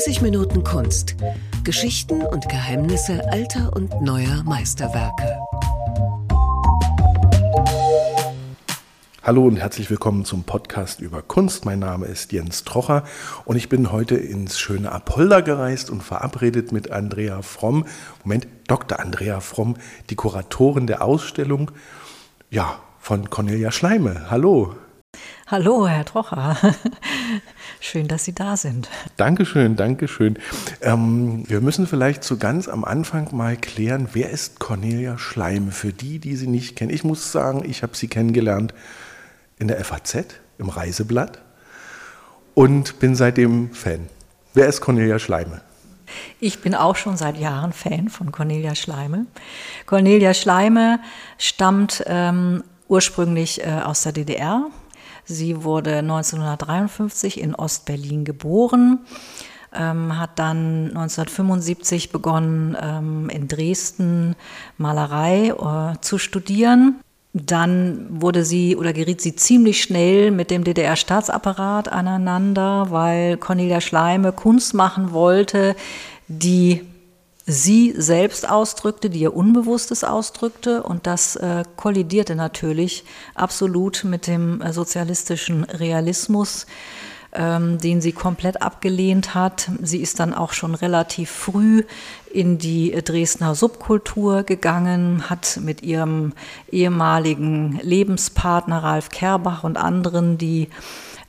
30 Minuten Kunst. Geschichten und Geheimnisse alter und neuer Meisterwerke. Hallo und herzlich willkommen zum Podcast über Kunst. Mein Name ist Jens Trocher und ich bin heute ins schöne Apolda gereist und verabredet mit Andrea Fromm. Moment, Dr. Andrea Fromm, die Kuratorin der Ausstellung, ja, von Cornelia Schleime. Hallo. Hallo, Herr Trocher. Schön, dass Sie da sind. Dankeschön, Dankeschön. Ähm, wir müssen vielleicht zu ganz am Anfang mal klären, wer ist Cornelia Schleime? Für die, die sie nicht kennen. Ich muss sagen, ich habe sie kennengelernt in der FAZ, im Reiseblatt und bin seitdem Fan. Wer ist Cornelia Schleime? Ich bin auch schon seit Jahren Fan von Cornelia Schleime. Cornelia Schleime stammt ähm, ursprünglich äh, aus der DDR, Sie wurde 1953 in Ostberlin geboren, ähm, hat dann 1975 begonnen, ähm, in Dresden Malerei äh, zu studieren. Dann wurde sie oder geriet sie ziemlich schnell mit dem DDR-Staatsapparat aneinander, weil Cornelia Schleime Kunst machen wollte, die sie selbst ausdrückte, die ihr Unbewusstes ausdrückte. Und das äh, kollidierte natürlich absolut mit dem äh, sozialistischen Realismus, ähm, den sie komplett abgelehnt hat. Sie ist dann auch schon relativ früh in die Dresdner Subkultur gegangen, hat mit ihrem ehemaligen Lebenspartner Ralf Kerbach und anderen die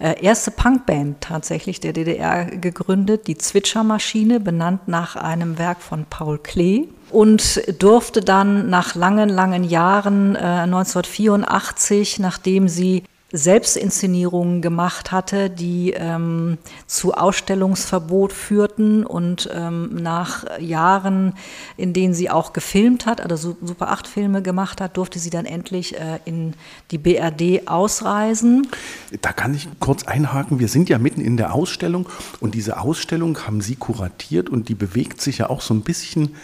erste Punkband tatsächlich der DDR gegründet, die Zwitschermaschine, benannt nach einem Werk von Paul Klee und durfte dann nach langen, langen Jahren äh, 1984, nachdem sie Selbstinszenierungen gemacht hatte, die ähm, zu Ausstellungsverbot führten und ähm, nach Jahren, in denen sie auch gefilmt hat, also Super 8 Filme gemacht hat, durfte sie dann endlich äh, in die BRD ausreisen. Da kann ich kurz einhaken. Wir sind ja mitten in der Ausstellung und diese Ausstellung haben Sie kuratiert und die bewegt sich ja auch so ein bisschen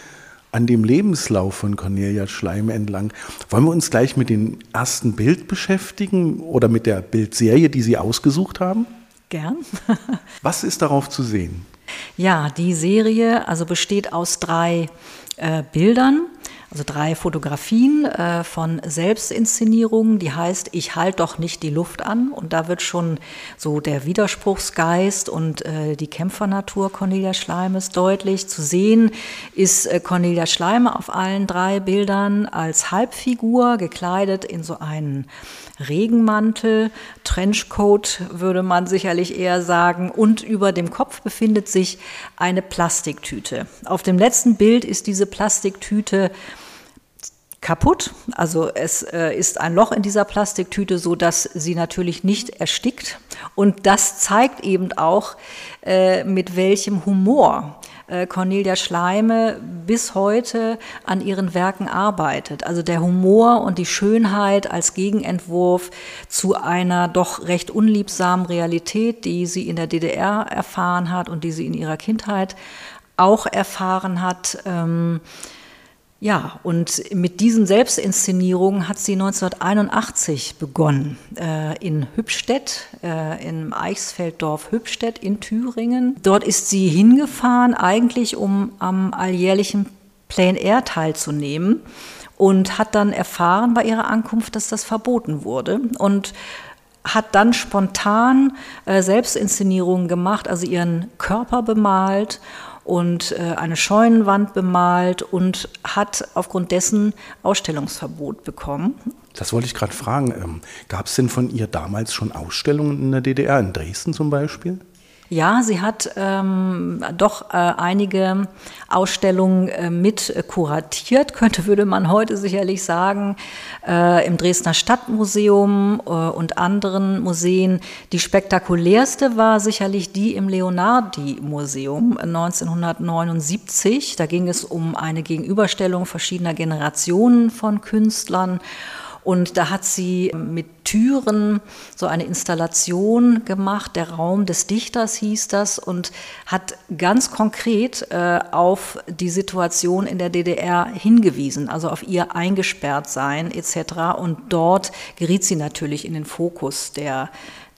an dem Lebenslauf von Cornelia Schleim entlang. Wollen wir uns gleich mit dem ersten Bild beschäftigen oder mit der Bildserie, die Sie ausgesucht haben? Gern. Was ist darauf zu sehen? Ja, die Serie also besteht aus drei äh, Bildern also drei Fotografien äh, von Selbstinszenierungen, die heißt Ich halt doch nicht die Luft an. Und da wird schon so der Widerspruchsgeist und äh, die Kämpfernatur Cornelia Schleimes deutlich. Zu sehen ist äh, Cornelia Schleime auf allen drei Bildern als Halbfigur, gekleidet in so einen Regenmantel, Trenchcoat würde man sicherlich eher sagen, und über dem Kopf befindet sich eine Plastiktüte. Auf dem letzten Bild ist diese Plastiktüte kaputt. Also es äh, ist ein Loch in dieser Plastiktüte, so dass sie natürlich nicht erstickt. Und das zeigt eben auch, äh, mit welchem Humor äh, Cornelia Schleime bis heute an ihren Werken arbeitet. Also der Humor und die Schönheit als Gegenentwurf zu einer doch recht unliebsamen Realität, die sie in der DDR erfahren hat und die sie in ihrer Kindheit auch erfahren hat. Ähm, ja, und mit diesen Selbstinszenierungen hat sie 1981 begonnen äh, in Hübstedt, äh, im Eichsfelddorf Hübstedt in Thüringen. Dort ist sie hingefahren, eigentlich um am alljährlichen Plein Air teilzunehmen und hat dann erfahren bei ihrer Ankunft, dass das verboten wurde und hat dann spontan äh, Selbstinszenierungen gemacht, also ihren Körper bemalt und äh, eine Scheunenwand bemalt und hat aufgrund dessen Ausstellungsverbot bekommen. Das wollte ich gerade fragen. Ähm, Gab es denn von ihr damals schon Ausstellungen in der DDR, in Dresden zum Beispiel? Ja, sie hat ähm, doch äh, einige Ausstellungen äh, mit äh, kuratiert, könnte, würde man heute sicherlich sagen, äh, im Dresdner Stadtmuseum äh, und anderen Museen. Die spektakulärste war sicherlich die im Leonardi-Museum 1979. Da ging es um eine Gegenüberstellung verschiedener Generationen von Künstlern. Und da hat sie mit Türen so eine Installation gemacht, der Raum des Dichters hieß das, und hat ganz konkret äh, auf die Situation in der DDR hingewiesen, also auf ihr eingesperrt sein etc. Und dort geriet sie natürlich in den Fokus der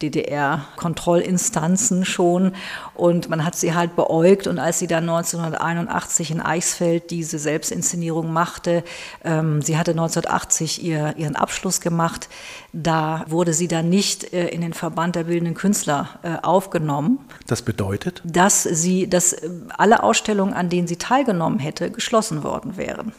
DDR-Kontrollinstanzen schon. Und man hat sie halt beäugt. Und als sie dann 1981 in Eichsfeld diese Selbstinszenierung machte, ähm, sie hatte 1980 ihr, ihren Abschluss gemacht, da wurde sie dann nicht äh, in den Verband der bildenden Künstler äh, aufgenommen. Das bedeutet? Dass sie, dass äh, alle Ausstellungen, an denen sie teilgenommen hätte, geschlossen worden wären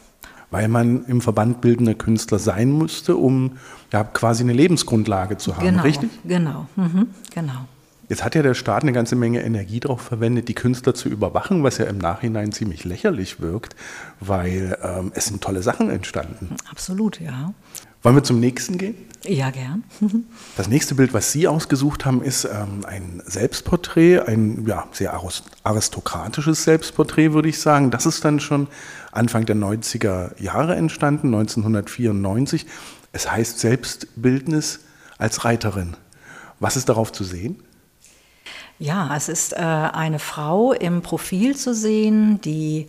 weil man im Verband bildender Künstler sein musste, um ja, quasi eine Lebensgrundlage zu haben, genau, richtig? Genau, mhm, genau. Jetzt hat ja der Staat eine ganze Menge Energie darauf verwendet, die Künstler zu überwachen, was ja im Nachhinein ziemlich lächerlich wirkt, weil ähm, es sind tolle Sachen entstanden. Absolut, ja. Wollen wir zum nächsten gehen? Ja, gern. Das nächste Bild, was Sie ausgesucht haben, ist ähm, ein Selbstporträt, ein ja, sehr aristokratisches Selbstporträt, würde ich sagen. Das ist dann schon Anfang der 90er Jahre entstanden, 1994. Es heißt Selbstbildnis als Reiterin. Was ist darauf zu sehen? Ja, es ist äh, eine Frau im Profil zu sehen, die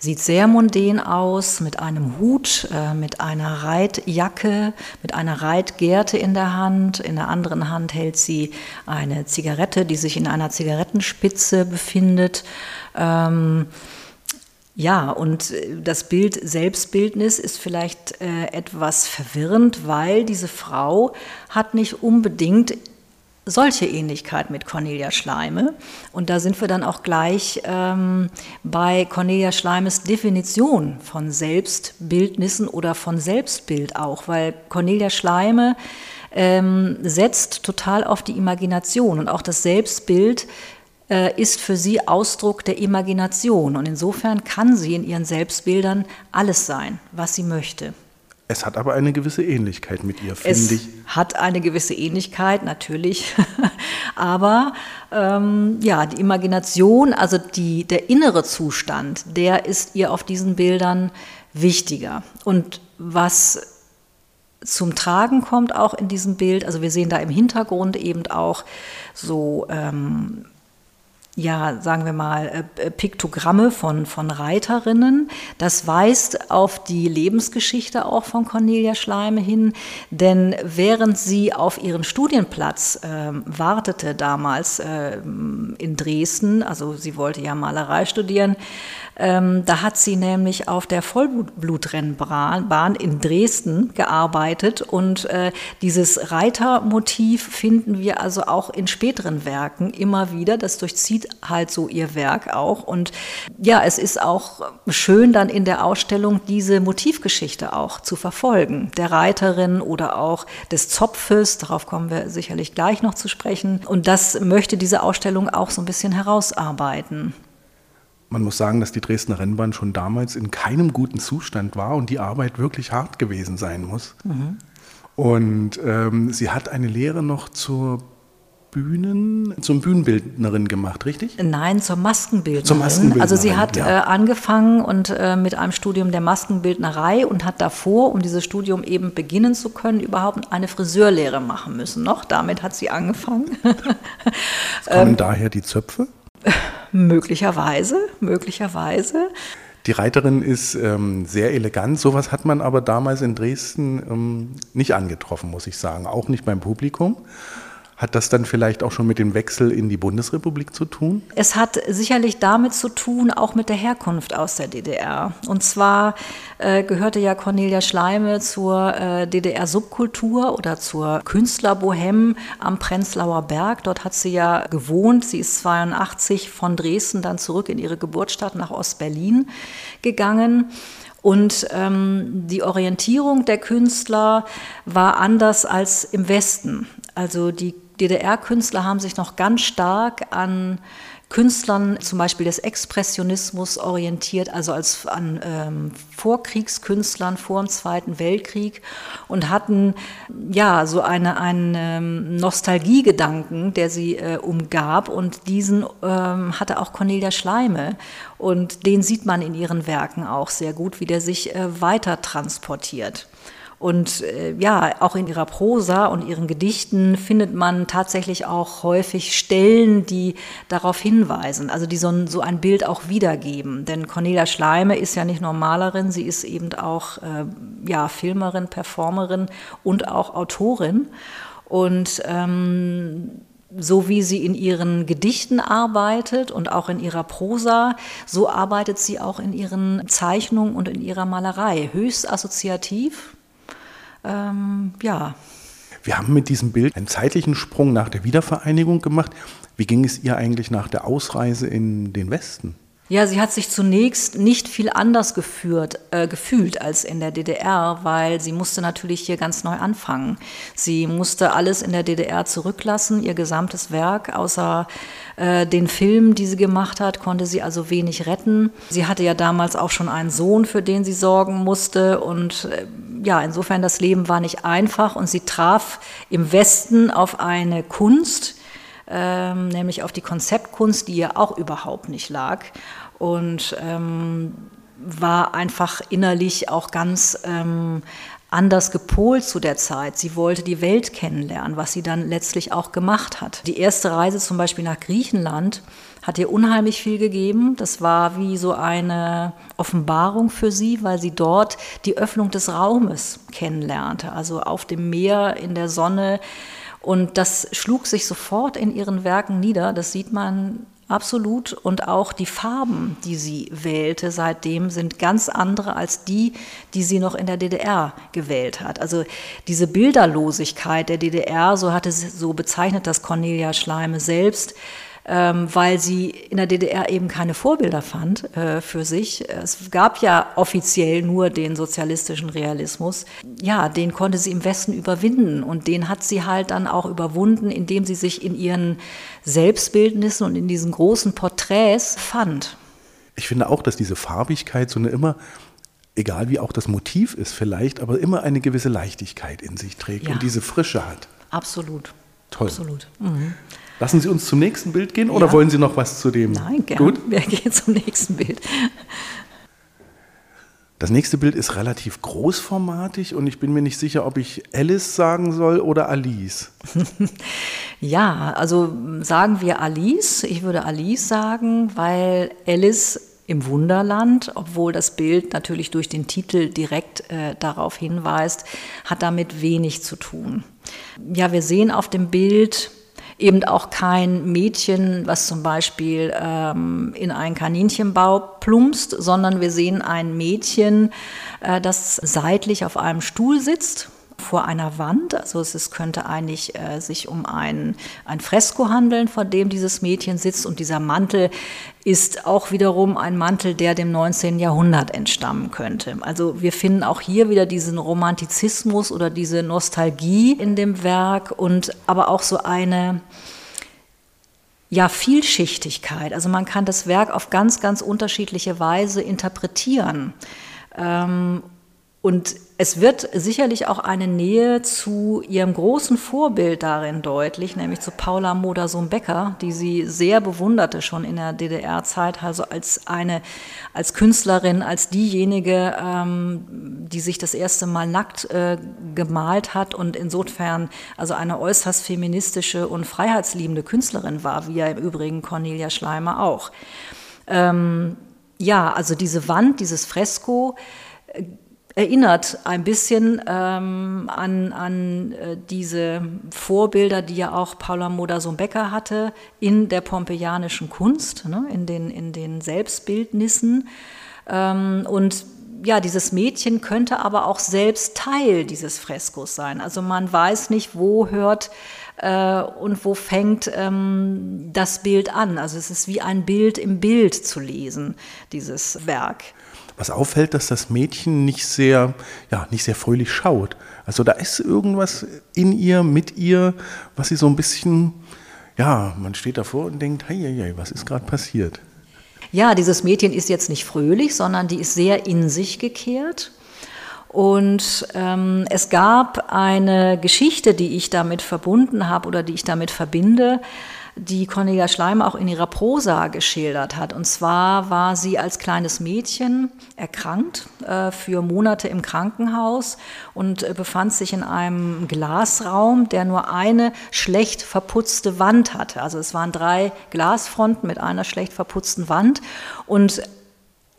sieht sehr mondän aus, mit einem Hut, äh, mit einer Reitjacke, mit einer Reitgerte in der Hand. In der anderen Hand hält sie eine Zigarette, die sich in einer Zigarettenspitze befindet. Ähm, ja, und äh, das Bild Selbstbildnis ist vielleicht äh, etwas verwirrend, weil diese Frau hat nicht unbedingt solche Ähnlichkeit mit Cornelia Schleime. Und da sind wir dann auch gleich ähm, bei Cornelia Schleimes Definition von Selbstbildnissen oder von Selbstbild auch, weil Cornelia Schleime ähm, setzt total auf die Imagination und auch das Selbstbild ist für sie Ausdruck der Imagination. Und insofern kann sie in ihren Selbstbildern alles sein, was sie möchte. Es hat aber eine gewisse Ähnlichkeit mit ihr, finde ich. Es hat eine gewisse Ähnlichkeit, natürlich. aber ähm, ja, die Imagination, also die, der innere Zustand, der ist ihr auf diesen Bildern wichtiger. Und was zum Tragen kommt auch in diesem Bild, also wir sehen da im Hintergrund eben auch so ähm, ja, sagen wir mal, äh, Piktogramme von, von Reiterinnen. Das weist auf die Lebensgeschichte auch von Cornelia Schleime hin, denn während sie auf ihren Studienplatz äh, wartete damals äh, in Dresden, also sie wollte ja Malerei studieren, ähm, da hat sie nämlich auf der Vollblutrennbahn in Dresden gearbeitet und äh, dieses Reitermotiv finden wir also auch in späteren Werken immer wieder. Das durchzieht halt so ihr Werk auch. Und ja, es ist auch schön dann in der Ausstellung diese Motivgeschichte auch zu verfolgen. Der Reiterin oder auch des Zopfes, darauf kommen wir sicherlich gleich noch zu sprechen. Und das möchte diese Ausstellung auch so ein bisschen herausarbeiten. Man muss sagen, dass die Dresdner Rennbahn schon damals in keinem guten Zustand war und die Arbeit wirklich hart gewesen sein muss. Mhm. Und ähm, sie hat eine Lehre noch zur Bühnen, zum Bühnenbildnerin gemacht, richtig? Nein, zur Maskenbildnerin. Zur Maskenbildnerin also sie hat ja. äh, angefangen und äh, mit einem Studium der Maskenbildnerei und hat davor, um dieses Studium eben beginnen zu können, überhaupt eine Friseurlehre machen müssen. Noch damit hat sie angefangen. kommen ähm, daher die Zöpfe? Möglicherweise, möglicherweise. Die Reiterin ist ähm, sehr elegant. Sowas hat man aber damals in Dresden ähm, nicht angetroffen, muss ich sagen. Auch nicht beim Publikum. Hat das dann vielleicht auch schon mit dem Wechsel in die Bundesrepublik zu tun? Es hat sicherlich damit zu tun, auch mit der Herkunft aus der DDR. Und zwar äh, gehörte ja Cornelia Schleime zur äh, DDR-Subkultur oder zur Künstlerbohem am Prenzlauer Berg. Dort hat sie ja gewohnt. Sie ist 82 von Dresden dann zurück in ihre Geburtsstadt nach Ostberlin gegangen. Und ähm, die Orientierung der Künstler war anders als im Westen. Also die DDR-Künstler haben sich noch ganz stark an Künstlern zum Beispiel des Expressionismus orientiert, also als an ähm, Vorkriegskünstlern vor dem Zweiten Weltkrieg und hatten ja so eine, einen ähm, Nostalgiegedanken, der sie äh, umgab und diesen ähm, hatte auch Cornelia Schleime und den sieht man in ihren Werken auch sehr gut, wie der sich äh, weiter transportiert. Und äh, ja, auch in ihrer Prosa und ihren Gedichten findet man tatsächlich auch häufig Stellen, die darauf hinweisen, also die so ein, so ein Bild auch wiedergeben. Denn Cornelia Schleime ist ja nicht nur Malerin, sie ist eben auch äh, ja, Filmerin, Performerin und auch Autorin. Und ähm, so wie sie in ihren Gedichten arbeitet und auch in ihrer Prosa, so arbeitet sie auch in ihren Zeichnungen und in ihrer Malerei. Höchst assoziativ. Ähm, ja. Wir haben mit diesem Bild einen zeitlichen Sprung nach der Wiedervereinigung gemacht. Wie ging es ihr eigentlich nach der Ausreise in den Westen? Ja, sie hat sich zunächst nicht viel anders geführt, äh, gefühlt als in der DDR, weil sie musste natürlich hier ganz neu anfangen. Sie musste alles in der DDR zurücklassen, ihr gesamtes Werk, außer äh, den Film, die sie gemacht hat, konnte sie also wenig retten. Sie hatte ja damals auch schon einen Sohn, für den sie sorgen musste und äh, ja, insofern das Leben war nicht einfach und sie traf im Westen auf eine Kunst, ähm, nämlich auf die Konzeptkunst, die ihr auch überhaupt nicht lag und ähm, war einfach innerlich auch ganz ähm, anders gepolt zu der Zeit. Sie wollte die Welt kennenlernen, was sie dann letztlich auch gemacht hat. Die erste Reise zum Beispiel nach Griechenland hat ihr unheimlich viel gegeben. Das war wie so eine Offenbarung für sie, weil sie dort die Öffnung des Raumes kennenlernte. Also auf dem Meer, in der Sonne, und das schlug sich sofort in ihren Werken nieder. Das sieht man absolut. Und auch die Farben, die sie wählte seitdem, sind ganz andere als die, die sie noch in der DDR gewählt hat. Also diese Bilderlosigkeit der DDR, so hatte so bezeichnet das Cornelia Schleime selbst, weil sie in der DDR eben keine Vorbilder fand äh, für sich. Es gab ja offiziell nur den sozialistischen Realismus. Ja, den konnte sie im Westen überwinden und den hat sie halt dann auch überwunden, indem sie sich in ihren Selbstbildnissen und in diesen großen Porträts fand. Ich finde auch, dass diese Farbigkeit so eine immer egal wie auch das Motiv ist vielleicht, aber immer eine gewisse Leichtigkeit in sich trägt ja. und diese Frische hat. Absolut. Toll. Absolut. Mhm. Lassen Sie uns zum nächsten Bild gehen oder ja. wollen Sie noch was zu dem? Nein, gerne. Gut. Wir gehen zum nächsten Bild. Das nächste Bild ist relativ großformatig und ich bin mir nicht sicher, ob ich Alice sagen soll oder Alice. ja, also sagen wir Alice. Ich würde Alice sagen, weil Alice im Wunderland, obwohl das Bild natürlich durch den Titel direkt äh, darauf hinweist, hat damit wenig zu tun. Ja, wir sehen auf dem Bild eben auch kein Mädchen, was zum Beispiel ähm, in einen Kaninchenbau plumpst, sondern wir sehen ein Mädchen, äh, das seitlich auf einem Stuhl sitzt vor einer Wand. Also es ist, könnte eigentlich äh, sich um ein, ein Fresko handeln, vor dem dieses Mädchen sitzt. Und dieser Mantel ist auch wiederum ein Mantel, der dem 19. Jahrhundert entstammen könnte. Also wir finden auch hier wieder diesen Romantizismus oder diese Nostalgie in dem Werk und aber auch so eine ja, Vielschichtigkeit. Also man kann das Werk auf ganz, ganz unterschiedliche Weise interpretieren. Ähm, und es wird sicherlich auch eine Nähe zu ihrem großen Vorbild darin deutlich, nämlich zu Paula Modersohn-Becker, die sie sehr bewunderte schon in der DDR-Zeit, also als eine, als Künstlerin, als diejenige, ähm, die sich das erste Mal nackt äh, gemalt hat und insofern also eine äußerst feministische und freiheitsliebende Künstlerin war, wie ja im Übrigen Cornelia Schleimer auch. Ähm, ja, also diese Wand, dieses Fresko, äh, erinnert ein bisschen ähm, an, an äh, diese Vorbilder, die ja auch Paula Modersohn-Becker hatte in der pompeianischen Kunst, ne, in, den, in den Selbstbildnissen. Ähm, und ja, dieses Mädchen könnte aber auch selbst Teil dieses Freskos sein. Also man weiß nicht, wo hört äh, und wo fängt ähm, das Bild an. Also es ist wie ein Bild im Bild zu lesen, dieses Werk. Was auffällt, dass das Mädchen nicht sehr, ja, nicht sehr fröhlich schaut. Also da ist irgendwas in ihr, mit ihr, was sie so ein bisschen, ja, man steht davor und denkt, hey, hey, hey was ist gerade passiert? Ja, dieses Mädchen ist jetzt nicht fröhlich, sondern die ist sehr in sich gekehrt. Und ähm, es gab eine Geschichte, die ich damit verbunden habe oder die ich damit verbinde die Cornelia Schleim auch in ihrer Prosa geschildert hat. Und zwar war sie als kleines Mädchen erkrankt, äh, für Monate im Krankenhaus und äh, befand sich in einem Glasraum, der nur eine schlecht verputzte Wand hatte. Also es waren drei Glasfronten mit einer schlecht verputzten Wand. Und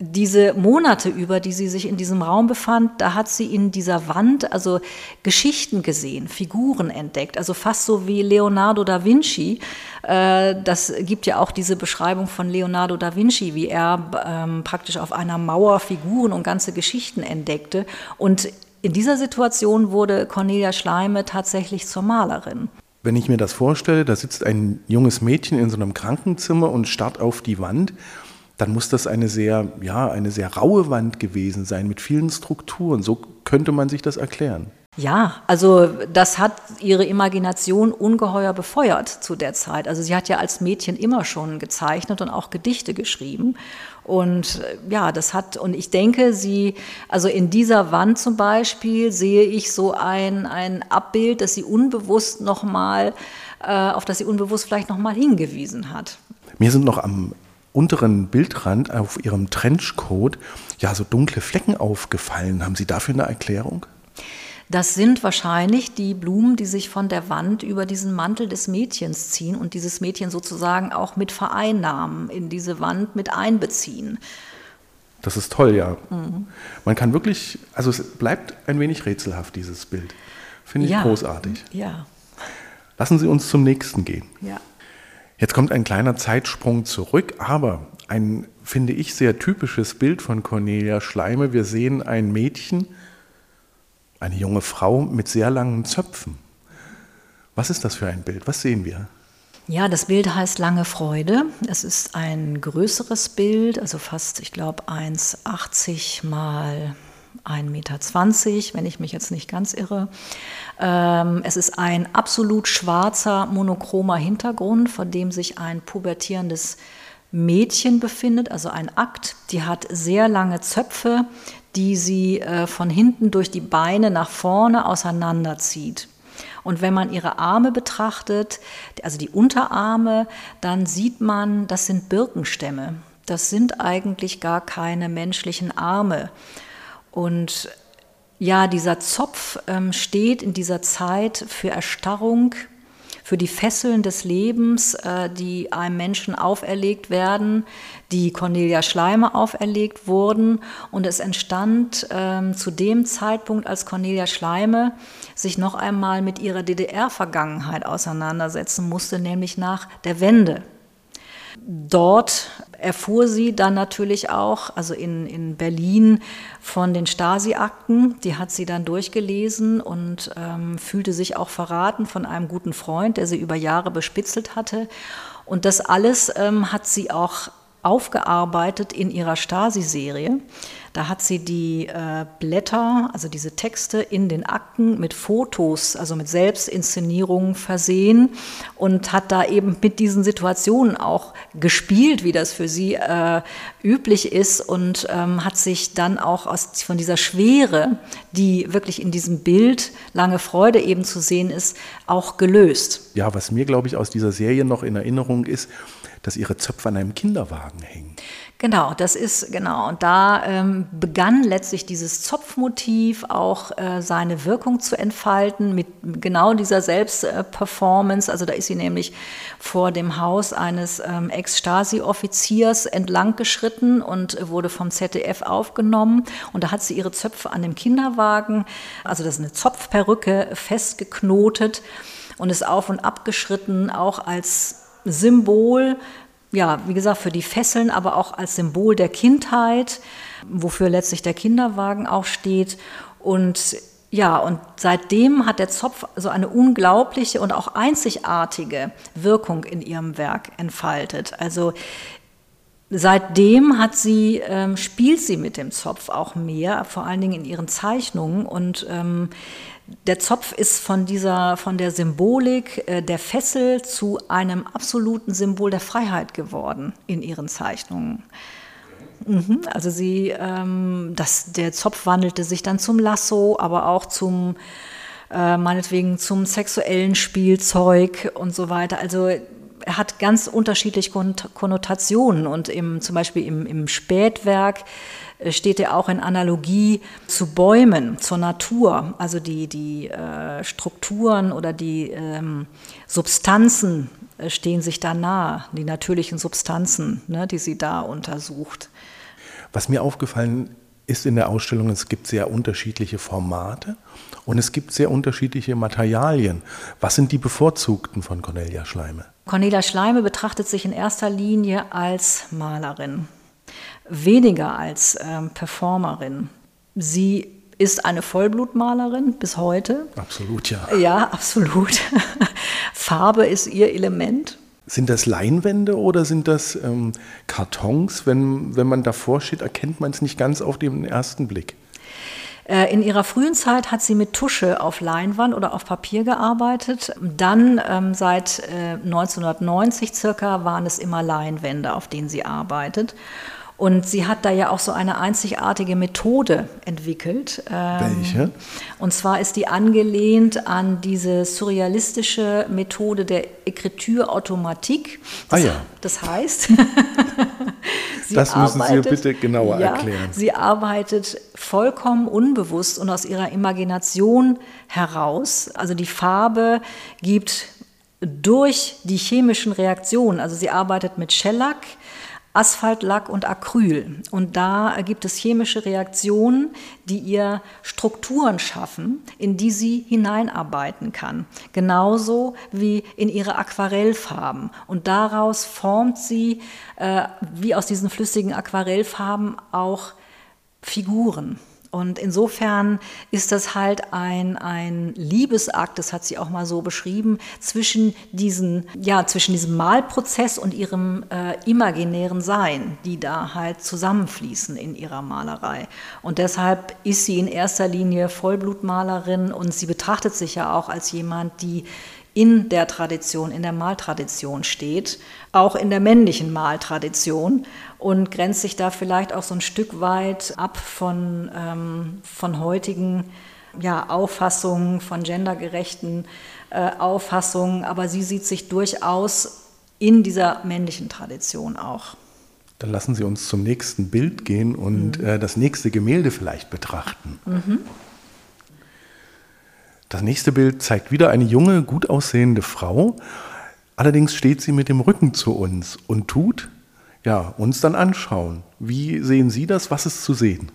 diese Monate über, die sie sich in diesem Raum befand, da hat sie in dieser Wand also Geschichten gesehen, Figuren entdeckt, also fast so wie Leonardo da Vinci. Äh, das gibt ja auch diese Beschreibung von Leonardo da Vinci, wie er ähm, praktisch auf einer Mauer Figuren und ganze Geschichten entdeckte. Und in dieser Situation wurde Cornelia Schleime tatsächlich zur Malerin. Wenn ich mir das vorstelle, da sitzt ein junges Mädchen in so einem Krankenzimmer und starrt auf die Wand dann muss das eine sehr, ja, eine sehr raue Wand gewesen sein mit vielen Strukturen. So könnte man sich das erklären. Ja, also das hat ihre Imagination ungeheuer befeuert zu der Zeit. Also sie hat ja als Mädchen immer schon gezeichnet und auch Gedichte geschrieben. Und äh, ja, das hat, und ich denke, sie, also in dieser Wand zum Beispiel sehe ich so ein, ein Abbild, das sie unbewusst nochmal, äh, auf das sie unbewusst vielleicht nochmal hingewiesen hat. Mir sind noch am unteren Bildrand auf Ihrem Trenchcoat ja so dunkle Flecken aufgefallen. Haben Sie dafür eine Erklärung? Das sind wahrscheinlich die Blumen, die sich von der Wand über diesen Mantel des Mädchens ziehen und dieses Mädchen sozusagen auch mit vereinnahmen, in diese Wand mit einbeziehen. Das ist toll, ja. Mhm. Man kann wirklich, also es bleibt ein wenig rätselhaft, dieses Bild. Finde ich ja. großartig. Ja. Lassen Sie uns zum nächsten gehen. Ja. Jetzt kommt ein kleiner Zeitsprung zurück, aber ein, finde ich, sehr typisches Bild von Cornelia Schleime. Wir sehen ein Mädchen, eine junge Frau mit sehr langen Zöpfen. Was ist das für ein Bild? Was sehen wir? Ja, das Bild heißt Lange Freude. Es ist ein größeres Bild, also fast, ich glaube, 1,80 mal 1,20 Meter, wenn ich mich jetzt nicht ganz irre. Ähm, es ist ein absolut schwarzer, monochromer Hintergrund, vor dem sich ein pubertierendes Mädchen befindet, also ein Akt. Die hat sehr lange Zöpfe, die sie äh, von hinten durch die Beine nach vorne auseinanderzieht. Und wenn man ihre Arme betrachtet, also die Unterarme, dann sieht man, das sind Birkenstämme. Das sind eigentlich gar keine menschlichen Arme. Und ja, dieser Zopf ähm, steht in dieser Zeit für Erstarrung, für die Fesseln des Lebens, äh, die einem Menschen auferlegt werden, die Cornelia Schleimer auferlegt wurden. Und es entstand ähm, zu dem Zeitpunkt, als Cornelia Schleime sich noch einmal mit ihrer DDR-Vergangenheit auseinandersetzen musste, nämlich nach der Wende. Dort erfuhr sie dann natürlich auch, also in, in Berlin, von den Stasi-Akten. Die hat sie dann durchgelesen und ähm, fühlte sich auch verraten von einem guten Freund, der sie über Jahre bespitzelt hatte. Und das alles ähm, hat sie auch aufgearbeitet in ihrer Stasi-Serie. Da hat sie die äh, Blätter, also diese Texte in den Akten mit Fotos, also mit Selbstinszenierungen versehen und hat da eben mit diesen Situationen auch gespielt, wie das für sie äh, üblich ist und ähm, hat sich dann auch aus, von dieser Schwere, die wirklich in diesem Bild lange Freude eben zu sehen ist, auch gelöst. Ja, was mir, glaube ich, aus dieser Serie noch in Erinnerung ist, dass ihre Zöpfe an einem Kinderwagen hängen. Genau, das ist genau. Und da ähm, begann letztlich dieses Zopfmotiv auch äh, seine Wirkung zu entfalten mit genau dieser Selbstperformance. also da ist sie nämlich vor dem Haus eines ähm, Ex-Stasi-Offiziers entlang geschritten und wurde vom ZDF aufgenommen. Und da hat sie ihre Zöpfe an dem Kinderwagen, also das ist eine Zopfperücke, festgeknotet und ist auf und ab geschritten, auch als Symbol ja, wie gesagt, für die Fesseln, aber auch als Symbol der Kindheit, wofür letztlich der Kinderwagen auch steht. Und ja, und seitdem hat der Zopf so eine unglaubliche und auch einzigartige Wirkung in ihrem Werk entfaltet. Also seitdem hat sie, ähm, spielt sie mit dem Zopf auch mehr, vor allen Dingen in ihren Zeichnungen. Und ähm, der Zopf ist von dieser, von der Symbolik äh, der Fessel zu einem absoluten Symbol der Freiheit geworden in ihren Zeichnungen. Mhm, also sie, ähm, das, der Zopf wandelte sich dann zum Lasso, aber auch zum, äh, meinetwegen zum sexuellen Spielzeug und so weiter. Also hat ganz unterschiedliche Konnotationen und im, zum Beispiel im, im Spätwerk äh, steht er auch in Analogie zu Bäumen, zur Natur. Also die, die äh, Strukturen oder die ähm, Substanzen äh, stehen sich da nahe, die natürlichen Substanzen, ne, die sie da untersucht. Was mir aufgefallen ist in der Ausstellung, es gibt sehr unterschiedliche Formate und es gibt sehr unterschiedliche Materialien. Was sind die bevorzugten von Cornelia Schleime? Cornelia Schleime betrachtet sich in erster Linie als Malerin, weniger als ähm, Performerin. Sie ist eine Vollblutmalerin bis heute. Absolut, ja. Ja, absolut. Farbe ist ihr Element. Sind das Leinwände oder sind das ähm, Kartons? Wenn, wenn man davor steht, erkennt man es nicht ganz auf den ersten Blick. Äh, in ihrer frühen Zeit hat sie mit Tusche auf Leinwand oder auf Papier gearbeitet. Dann ähm, seit äh, 1990 circa waren es immer Leinwände, auf denen sie arbeitet. Und sie hat da ja auch so eine einzigartige Methode entwickelt. Ähm, Welche? Und zwar ist die angelehnt an diese surrealistische Methode der. Das, ah ja. Das heißt, sie das müssen arbeitet, Sie bitte genauer ja, erklären. Sie arbeitet vollkommen unbewusst und aus ihrer Imagination heraus. Also die Farbe gibt durch die chemischen Reaktionen, also sie arbeitet mit Shellac, Asphaltlack und Acryl. Und da gibt es chemische Reaktionen, die ihr Strukturen schaffen, in die sie hineinarbeiten kann. Genauso wie in ihre Aquarellfarben. Und daraus formt sie, äh, wie aus diesen flüssigen Aquarellfarben, auch Figuren. Und insofern ist das halt ein, ein Liebesakt, das hat sie auch mal so beschrieben, zwischen, diesen, ja, zwischen diesem Malprozess und ihrem äh, imaginären Sein, die da halt zusammenfließen in ihrer Malerei. Und deshalb ist sie in erster Linie Vollblutmalerin und sie betrachtet sich ja auch als jemand, die in der Tradition, in der Maltradition steht, auch in der männlichen Maltradition und grenzt sich da vielleicht auch so ein Stück weit ab von, ähm, von heutigen ja, Auffassungen, von gendergerechten äh, Auffassungen, aber sie sieht sich durchaus in dieser männlichen Tradition auch. Dann lassen Sie uns zum nächsten Bild gehen und mhm. äh, das nächste Gemälde vielleicht betrachten. Mhm. Das nächste Bild zeigt wieder eine junge, gut aussehende Frau. Allerdings steht sie mit dem Rücken zu uns und tut, ja, uns dann anschauen. Wie sehen Sie das? Was ist zu sehen?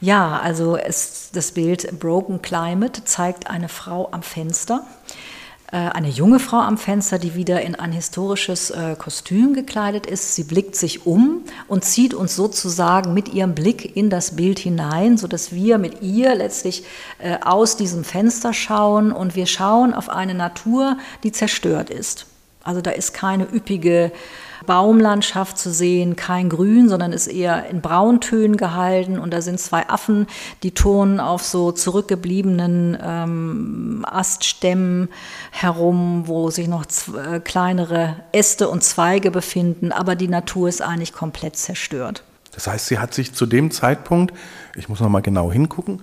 Ja, also es, das Bild Broken Climate zeigt eine Frau am Fenster eine junge Frau am Fenster, die wieder in ein historisches äh, Kostüm gekleidet ist. Sie blickt sich um und zieht uns sozusagen mit ihrem Blick in das Bild hinein, sodass wir mit ihr letztlich äh, aus diesem Fenster schauen und wir schauen auf eine Natur, die zerstört ist. Also da ist keine üppige Baumlandschaft zu sehen, kein Grün, sondern ist eher in Brauntönen gehalten. Und da sind zwei Affen, die turnen auf so zurückgebliebenen ähm, Aststämmen herum, wo sich noch äh, kleinere Äste und Zweige befinden. Aber die Natur ist eigentlich komplett zerstört. Das heißt, sie hat sich zu dem Zeitpunkt, ich muss noch mal genau hingucken,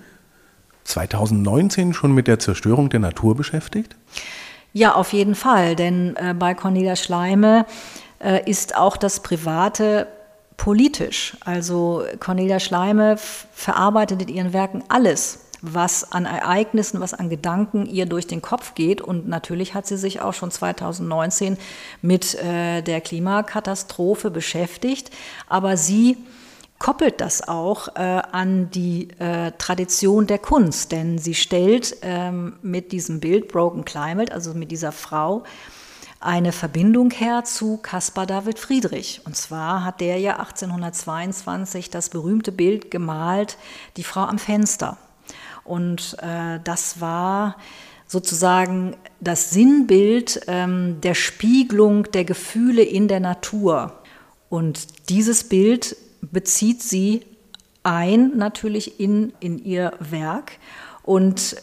2019 schon mit der Zerstörung der Natur beschäftigt? Ja, auf jeden Fall, denn äh, bei Cornelia Schleime äh, ist auch das Private politisch. Also Cornelia Schleime verarbeitet in ihren Werken alles, was an Ereignissen, was an Gedanken ihr durch den Kopf geht. Und natürlich hat sie sich auch schon 2019 mit äh, der Klimakatastrophe beschäftigt. Aber sie koppelt das auch äh, an die äh, Tradition der Kunst, denn sie stellt ähm, mit diesem Bild Broken Climate, also mit dieser Frau, eine Verbindung her zu Caspar David Friedrich. Und zwar hat der ja 1822 das berühmte Bild gemalt, Die Frau am Fenster. Und äh, das war sozusagen das Sinnbild ähm, der Spiegelung der Gefühle in der Natur. Und dieses Bild bezieht sie ein natürlich in, in ihr Werk und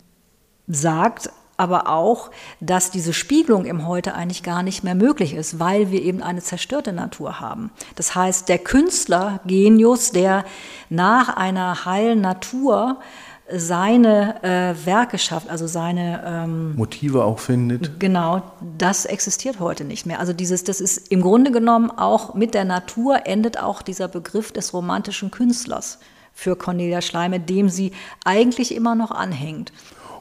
sagt aber auch, dass diese Spiegelung im Heute eigentlich gar nicht mehr möglich ist, weil wir eben eine zerstörte Natur haben. Das heißt, der Künstler, Genius, der nach einer heilen Natur seine äh, Werke schafft, also seine ähm, Motive auch findet. Genau, das existiert heute nicht mehr. Also dieses, das ist im Grunde genommen auch mit der Natur endet auch dieser Begriff des romantischen Künstlers für Cornelia Schleime, dem sie eigentlich immer noch anhängt.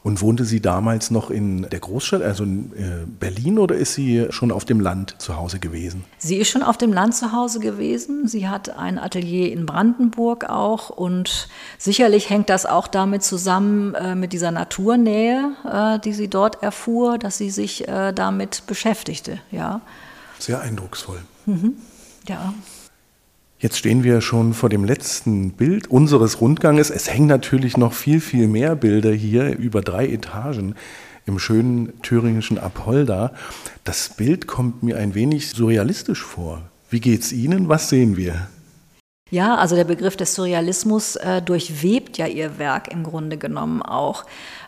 Und wohnte sie damals noch in der Großstadt, also in äh, Berlin, oder ist sie schon auf dem Land zu Hause gewesen? Sie ist schon auf dem Land zu Hause gewesen. Sie hat ein Atelier in Brandenburg auch und sicherlich hängt das auch damit zusammen äh, mit dieser Naturnähe, äh, die sie dort erfuhr, dass sie sich äh, damit beschäftigte. Ja. Sehr eindrucksvoll. Mhm. Ja. Jetzt stehen wir schon vor dem letzten Bild unseres Rundganges. Es hängen natürlich noch viel, viel mehr Bilder hier über drei Etagen im schönen thüringischen Apolda. Das Bild kommt mir ein wenig surrealistisch vor. Wie geht's Ihnen? Was sehen wir? Ja, also der Begriff des Surrealismus äh, durchwebt ja ihr Werk im Grunde genommen auch.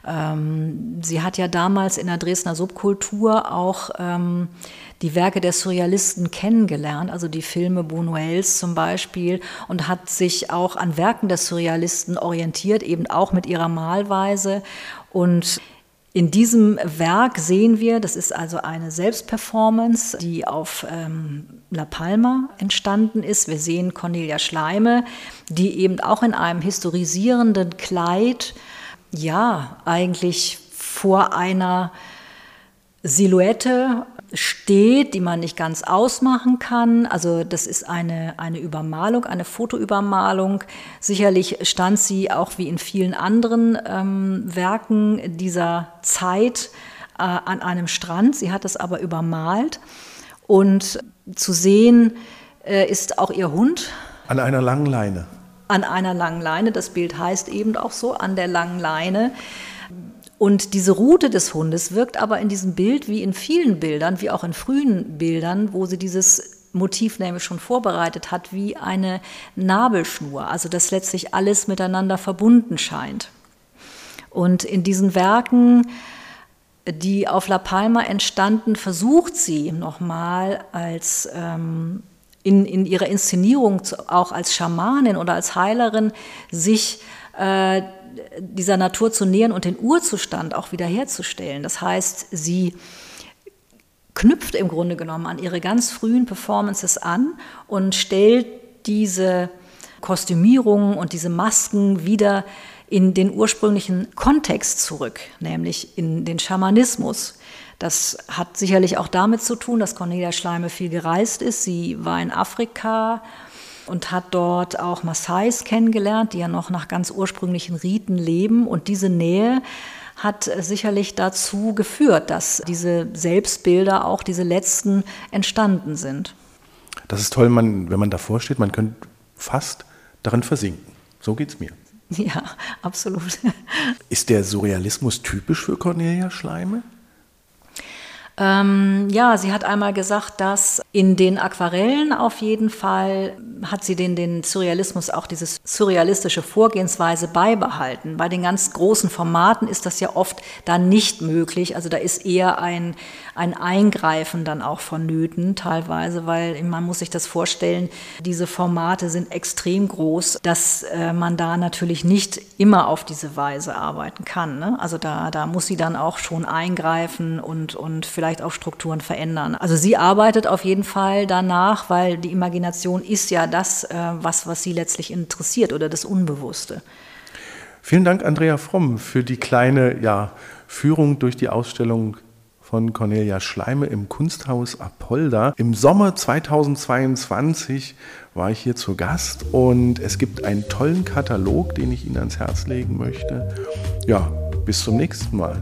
Ähm, sie hat ja damals in der Dresdner Subkultur auch ähm, die Werke der Surrealisten kennengelernt, also die Filme Buñuels zum Beispiel, und hat sich auch an Werken der Surrealisten orientiert, eben auch mit ihrer Malweise. Und in diesem Werk sehen wir, das ist also eine Selbstperformance, die auf ähm, La Palma entstanden ist. Wir sehen Cornelia Schleime, die eben auch in einem historisierenden Kleid, ja, eigentlich vor einer Silhouette steht, die man nicht ganz ausmachen kann. Also das ist eine, eine Übermalung, eine Fotoübermalung. Sicherlich stand sie auch wie in vielen anderen ähm, Werken dieser Zeit äh, an einem Strand. Sie hat es aber übermalt. Und zu sehen äh, ist auch ihr Hund. An einer langen Leine. An einer langen Leine. Das Bild heißt eben auch so, an der langen Leine. Und diese Route des Hundes wirkt aber in diesem Bild wie in vielen Bildern, wie auch in frühen Bildern, wo sie dieses Motiv nämlich schon vorbereitet hat, wie eine Nabelschnur, also dass letztlich alles miteinander verbunden scheint. Und in diesen Werken, die auf La Palma entstanden, versucht sie nochmal als ähm, in, in ihrer Inszenierung auch als Schamanin oder als Heilerin sich äh, dieser Natur zu nähern und den Urzustand auch wiederherzustellen. Das heißt, sie knüpft im Grunde genommen an ihre ganz frühen Performances an und stellt diese Kostümierungen und diese Masken wieder in den ursprünglichen Kontext zurück, nämlich in den Schamanismus. Das hat sicherlich auch damit zu tun, dass Cornelia Schleime viel gereist ist. Sie war in Afrika und hat dort auch Maasais kennengelernt, die ja noch nach ganz ursprünglichen Riten leben. Und diese Nähe hat sicherlich dazu geführt, dass diese Selbstbilder, auch diese letzten, entstanden sind. Das ist toll, man, wenn man davor steht, man könnte fast darin versinken. So geht es mir. Ja, absolut. Ist der Surrealismus typisch für Cornelia Schleime? Ähm, ja, sie hat einmal gesagt, dass in den Aquarellen auf jeden Fall hat sie den, den Surrealismus, auch diese surrealistische Vorgehensweise beibehalten. Bei den ganz großen Formaten ist das ja oft dann nicht möglich. Also da ist eher ein, ein Eingreifen dann auch vonnöten teilweise, weil man muss sich das vorstellen, diese Formate sind extrem groß, dass äh, man da natürlich nicht immer auf diese Weise arbeiten kann. Ne? Also da, da muss sie dann auch schon eingreifen und, und vielleicht vielleicht auch Strukturen verändern. Also sie arbeitet auf jeden Fall danach, weil die Imagination ist ja das, äh, was, was sie letztlich interessiert oder das Unbewusste. Vielen Dank, Andrea Fromm, für die kleine ja, Führung durch die Ausstellung von Cornelia Schleime im Kunsthaus Apolda. Im Sommer 2022 war ich hier zu Gast und es gibt einen tollen Katalog, den ich Ihnen ans Herz legen möchte. Ja, bis zum nächsten Mal.